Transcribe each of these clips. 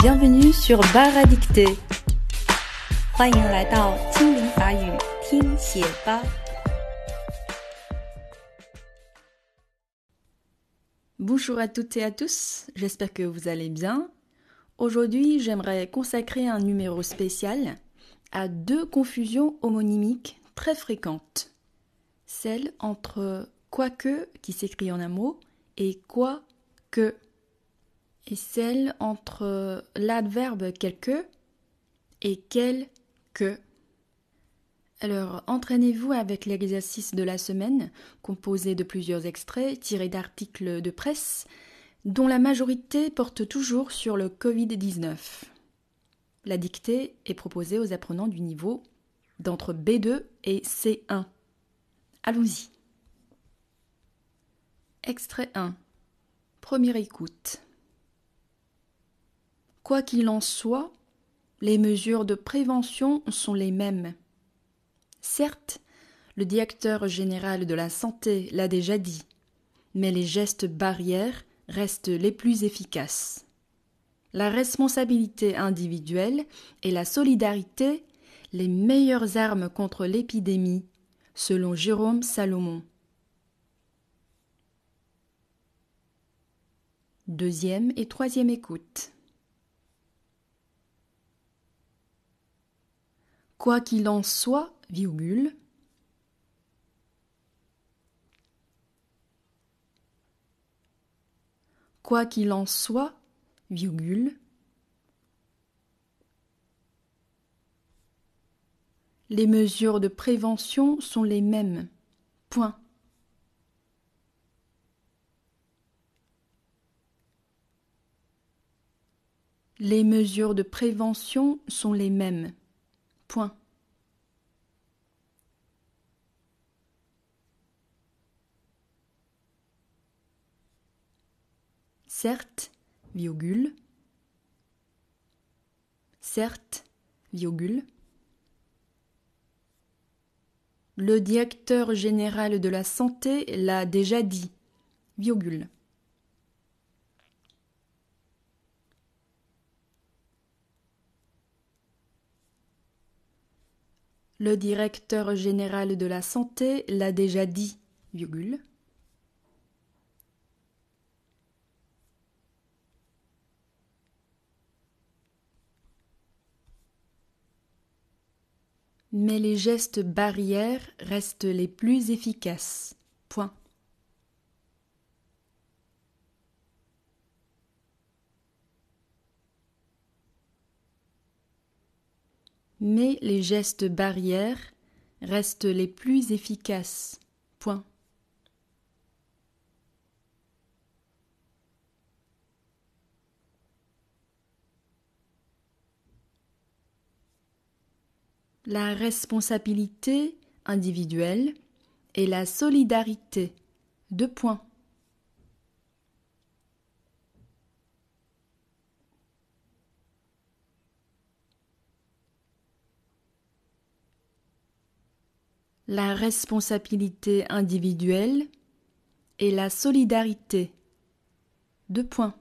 Bienvenue sur Bar à dicter. 欢迎来到精灵法语听写吧。Bonjour à toutes et à tous, j'espère que vous allez bien. Aujourd'hui, j'aimerais consacrer un numéro spécial à deux confusions homonymiques très fréquentes. Celle entre quoique qui s'écrit en un mot et quoi que et celle entre l'adverbe quelque et quel que. Alors, entraînez-vous avec l'exercice de la semaine, composé de plusieurs extraits tirés d'articles de presse, dont la majorité porte toujours sur le Covid-19. La dictée est proposée aux apprenants du niveau d'entre B2 et C1. Allons-y. Extrait 1. Première écoute. Quoi qu'il en soit, les mesures de prévention sont les mêmes. Certes, le directeur général de la santé l'a déjà dit, mais les gestes barrières restent les plus efficaces. La responsabilité individuelle et la solidarité, les meilleures armes contre l'épidémie, selon Jérôme Salomon. Deuxième et troisième écoute. Quoi qu'il en soit, virgule, quoi qu'il en soit, virgule, les mesures de prévention sont les mêmes. Point. Les mesures de prévention sont les mêmes. Point. Certes, virgule. Certes, virgule. Le directeur général de la santé l'a déjà dit, virgule. Le directeur général de la santé l'a déjà dit. Mais les gestes barrières restent les plus efficaces. Point. Mais les gestes barrières restent les plus efficaces. Point. La responsabilité individuelle et la solidarité. Deux points. La responsabilité individuelle et la solidarité. Deux points.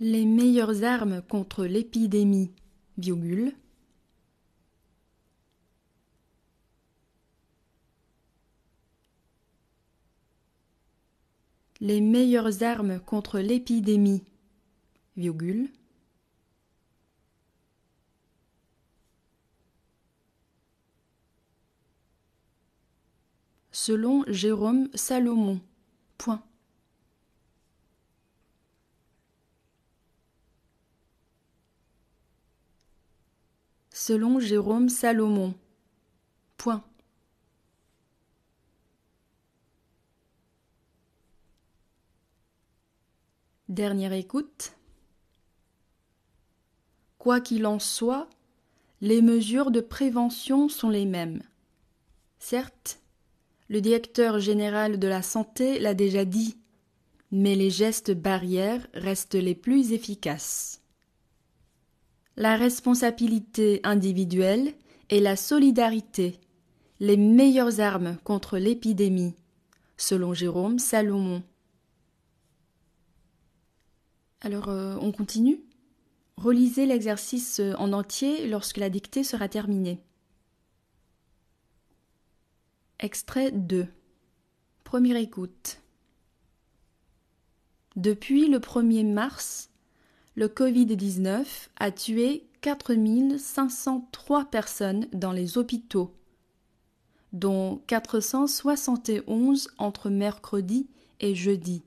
Les meilleures armes contre l'épidémie, les meilleures armes contre l'épidémie, selon Jérôme Salomon. Point. Selon Jérôme Salomon. Point. Dernière écoute. Quoi qu'il en soit, les mesures de prévention sont les mêmes. Certes, le directeur général de la santé l'a déjà dit, mais les gestes barrières restent les plus efficaces. La responsabilité individuelle et la solidarité, les meilleures armes contre l'épidémie, selon Jérôme Salomon. Alors, euh, on continue Relisez l'exercice en entier lorsque la dictée sera terminée. Extrait 2. Première écoute. Depuis le 1er mars, le Covid-19 a tué 4503 personnes dans les hôpitaux, dont 471 entre mercredi et jeudi.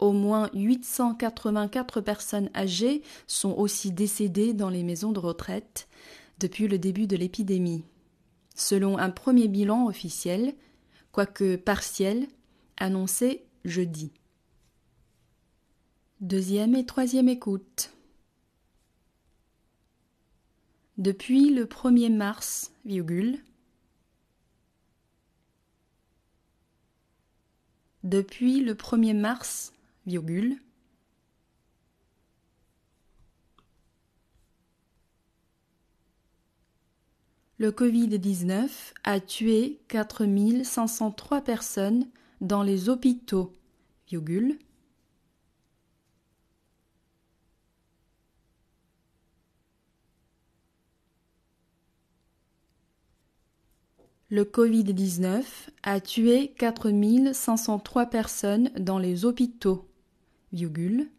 Au moins 884 personnes âgées sont aussi décédées dans les maisons de retraite depuis le début de l'épidémie, selon un premier bilan officiel, quoique partiel, annoncé jeudi. Deuxième et troisième écoute. Depuis le 1er mars, depuis le 1er mars, le Covid-19 a tué 4503 personnes dans les hôpitaux, Le Covid-19 a tué 4503 personnes dans les hôpitaux, virgule,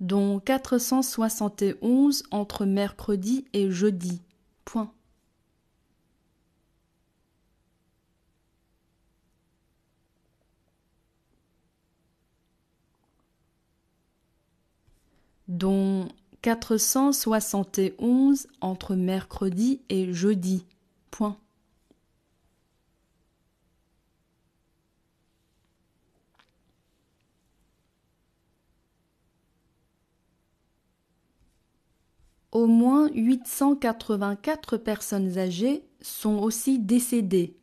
dont 471 entre mercredi et jeudi. Point. dont 471 entre mercredi et jeudi. Point. Au moins 884 personnes âgées sont aussi décédées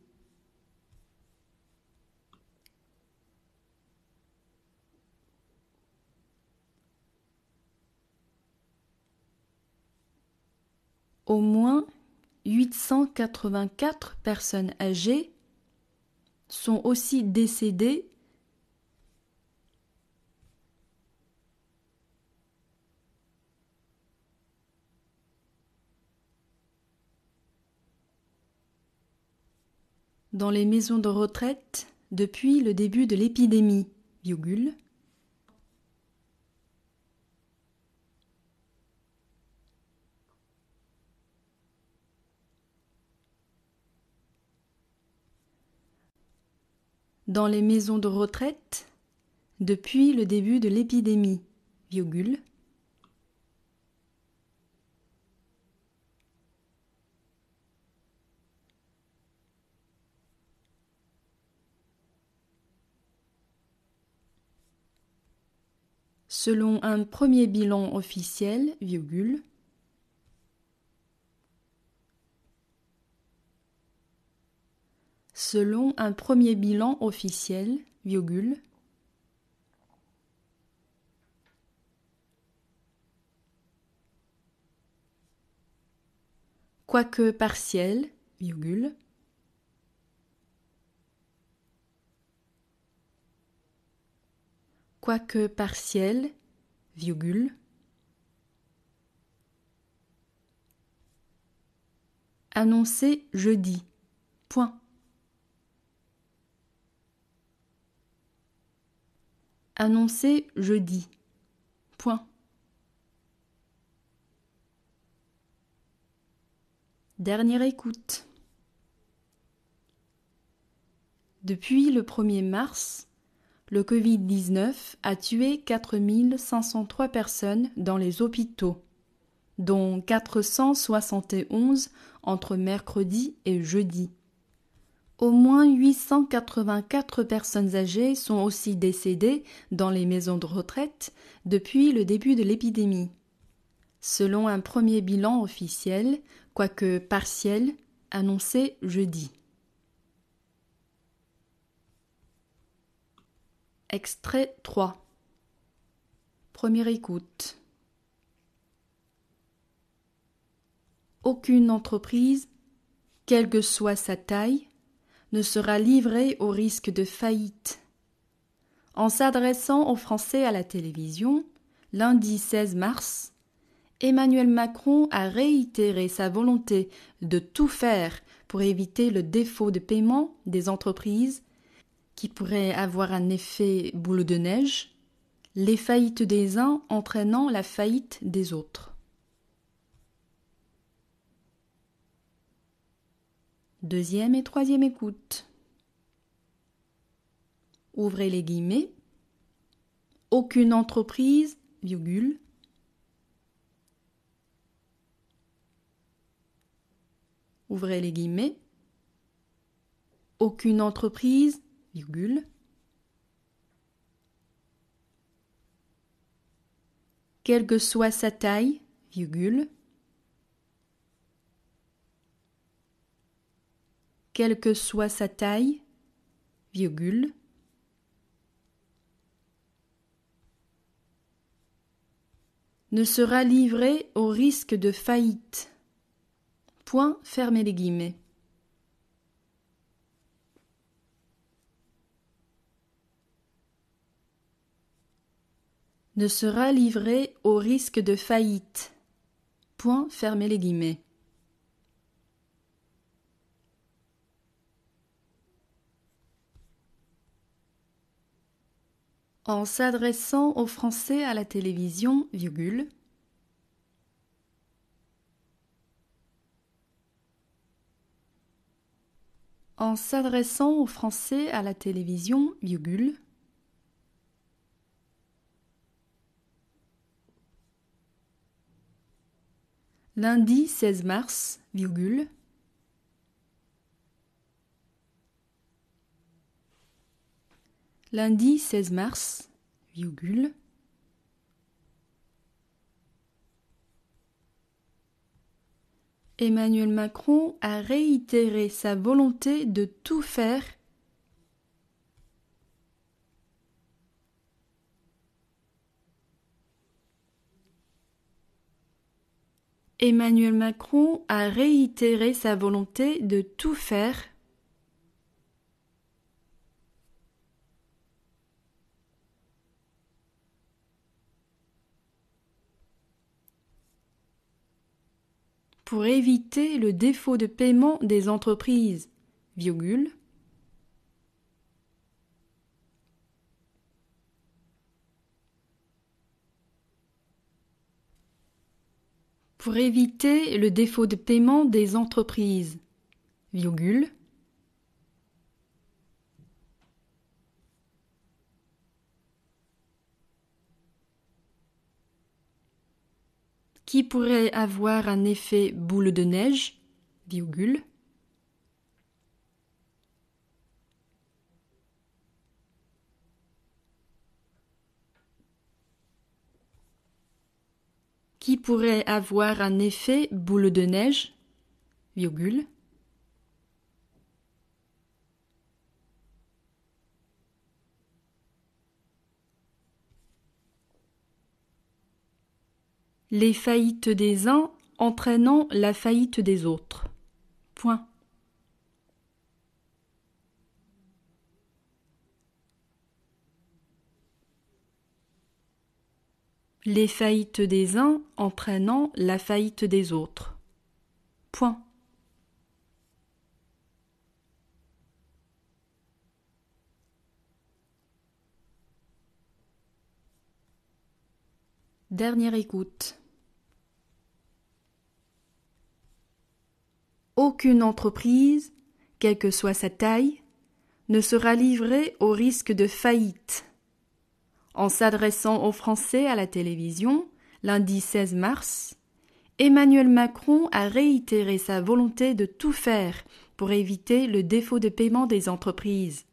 au moins 884 personnes âgées sont aussi décédées dans les maisons de retraite depuis le début de l'épidémie, dans les maisons de retraite depuis le début de l'épidémie, selon un premier bilan officiel, virgule, selon un premier bilan officiel, virgule, quoique partiel, virgule, quoique partiel, virgule, annoncé jeudi, point. Annoncé jeudi. Point. Dernière écoute. Depuis le 1er mars, le Covid-19 a tué 4503 personnes dans les hôpitaux, dont 471 entre mercredi et jeudi. Au moins 884 personnes âgées sont aussi décédées dans les maisons de retraite depuis le début de l'épidémie. Selon un premier bilan officiel, quoique partiel, annoncé jeudi. Extrait 3 Première écoute Aucune entreprise, quelle que soit sa taille, sera livrée au risque de faillite. En s'adressant aux Français à la télévision, lundi 16 mars, Emmanuel Macron a réitéré sa volonté de tout faire pour éviter le défaut de paiement des entreprises qui pourrait avoir un effet boule de neige, les faillites des uns entraînant la faillite des autres. Deuxième et troisième écoute. Ouvrez les guillemets. Aucune entreprise, virgule, ouvrez les guillemets, aucune entreprise, virgule, quelle que soit sa taille, virgule, quelle que soit sa taille, virgule, ne sera livré au risque de faillite. Point, fermez les guillemets. ne sera livré au risque de faillite. Point fermez les guillemets. En s'adressant aux Français à la télévision, virgule, en s'adressant aux Français à la télévision, virgule, Lundi 16 mars. Lundi 16 mars, virgule. Emmanuel Macron a réitéré sa volonté de tout faire Emmanuel Macron a réitéré sa volonté de tout faire pour éviter le défaut de paiement des entreprises, virgule, pour éviter le défaut de paiement des entreprises, virgule, qui pourrait avoir un effet boule de neige, virgule, qui pourrait avoir un effet boule de neige, virgule, les faillites des uns entraînant la faillite des autres. Point. les faillites des uns entraînant la faillite des autres. Point. Dernière écoute. Aucune entreprise, quelle que soit sa taille, ne sera livrée au risque de faillite en s'adressant aux Français à la télévision, lundi 16 mars, Emmanuel Macron a réitéré sa volonté de tout faire pour éviter le défaut de paiement des entreprises,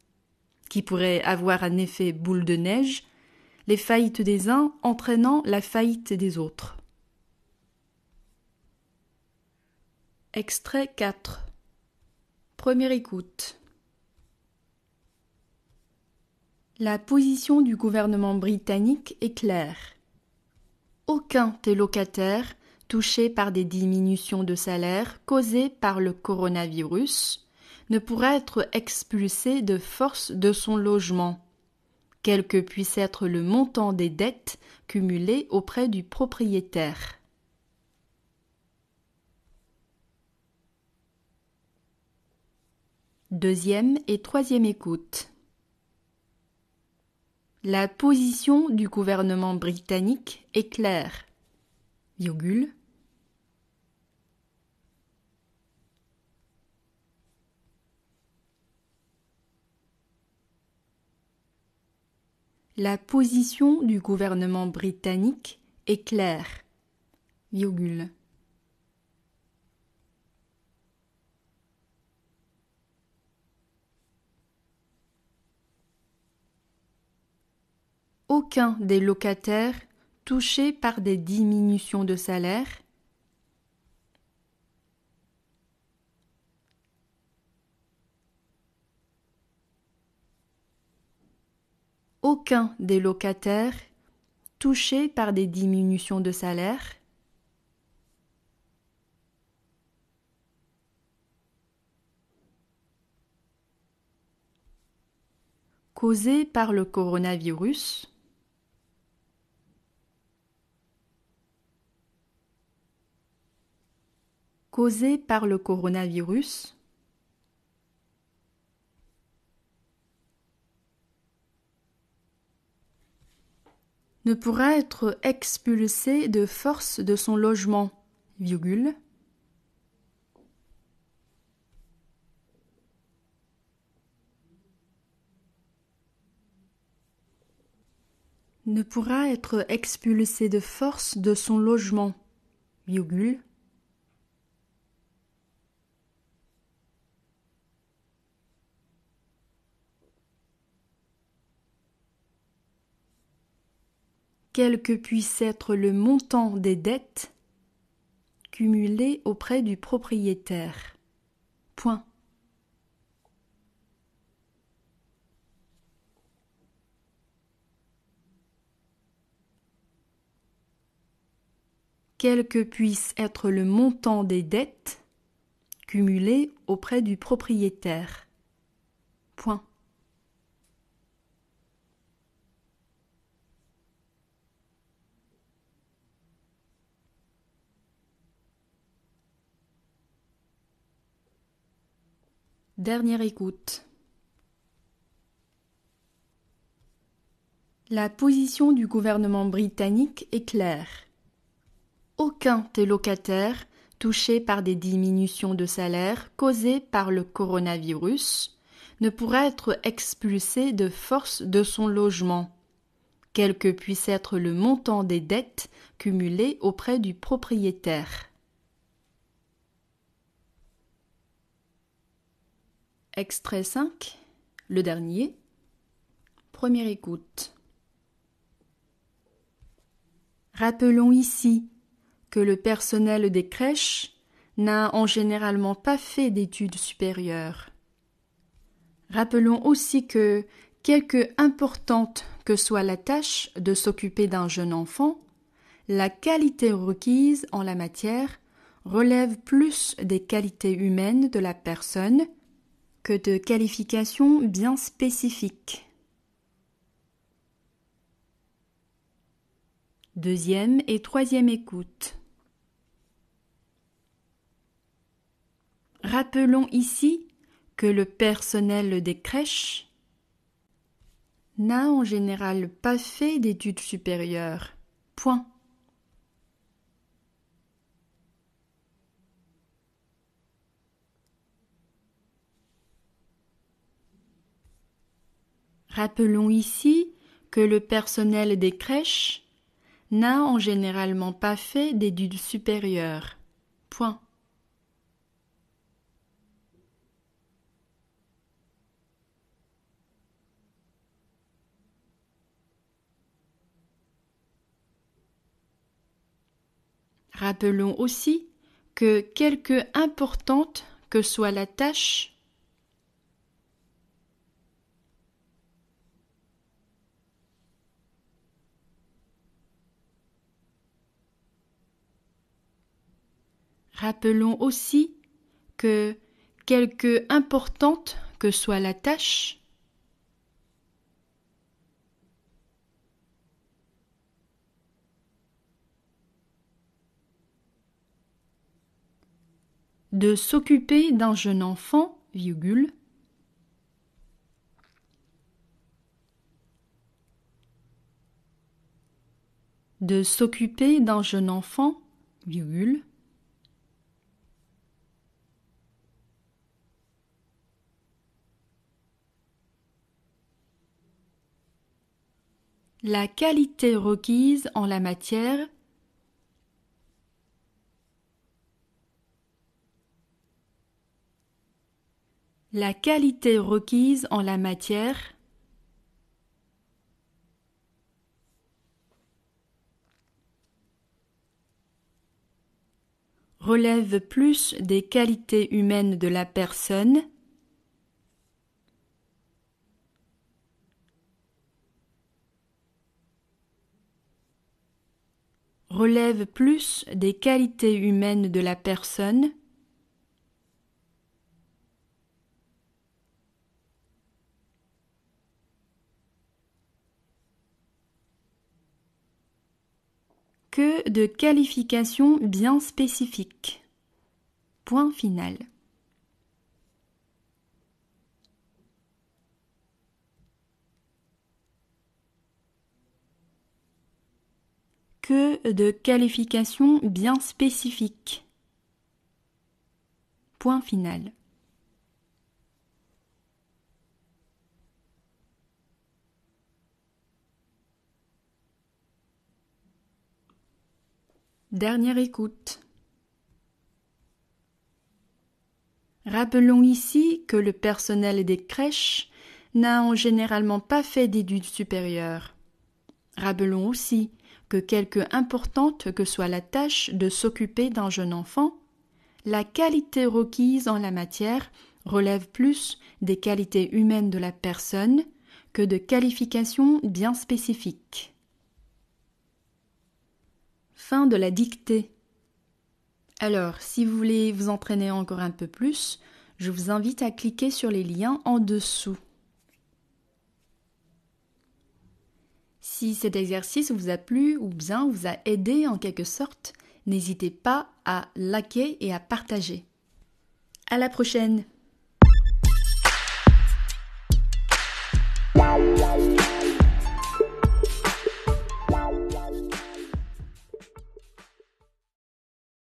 qui pourrait avoir un effet boule de neige, les faillites des uns entraînant la faillite des autres. Extrait 4 Première écoute La position du gouvernement britannique est claire. Aucun des locataires touchés par des diminutions de salaire causées par le coronavirus ne pourra être expulsé de force de son logement, quel que puisse être le montant des dettes cumulées auprès du propriétaire. Deuxième et troisième écoute. La position du gouvernement britannique est claire. Virgule. La position du gouvernement britannique est claire. Virgule. Aucun des locataires touchés par des diminutions de salaire. Aucun des locataires touchés par des diminutions de salaire. Causées par le coronavirus causée par le coronavirus? Ne pourra être expulsé de force de son logement, virgule, ne pourra être expulsé de force de son logement, virgule, quel que puisse être le montant des dettes cumulées auprès du propriétaire. Point. Quel que puisse être le montant des dettes cumulées auprès du propriétaire. Point. Dernière écoute. La position du gouvernement britannique est claire. Aucun des locataires touchés par des diminutions de salaire causées par le coronavirus ne pourra être expulsé de force de son logement, quel que puisse être le montant des dettes cumulées auprès du propriétaire. Extrait 5, le dernier. Première écoute. Rappelons ici que le personnel des crèches n'a en généralement pas fait d'études supérieures. Rappelons aussi que, quelque importante que soit la tâche de s'occuper d'un jeune enfant, la qualité requise en la matière relève plus des qualités humaines de la personne que de qualifications bien spécifiques. Deuxième et troisième écoute. Rappelons ici que le personnel des crèches n'a en général pas fait d'études supérieures. Point. Rappelons ici que le personnel des crèches n'a en généralement pas fait d'études supérieures. Rappelons aussi que quelque importante que soit la tâche Rappelons aussi que, quelque importante que soit la tâche, de s'occuper d'un jeune enfant, virgule, de s'occuper d'un jeune enfant, virgule, la qualité requise en la matière. La qualité requise en la matière. Relève plus des qualités humaines de la personne relève plus des qualités humaines de la personne que de qualifications bien spécifiques. Point final. Que de qualifications bien spécifiques. Point final. Dernière écoute. Rappelons ici que le personnel des crèches n'a généralement pas fait d'études supérieures. Rappelons aussi que quelque importante que soit la tâche de s'occuper d'un jeune enfant, la qualité requise en la matière relève plus des qualités humaines de la personne que de qualifications bien spécifiques. Fin de la dictée. Alors, si vous voulez vous entraîner encore un peu plus, je vous invite à cliquer sur les liens en dessous. Si cet exercice vous a plu ou bien vous a aidé en quelque sorte, n'hésitez pas à liker et à partager. À la prochaine!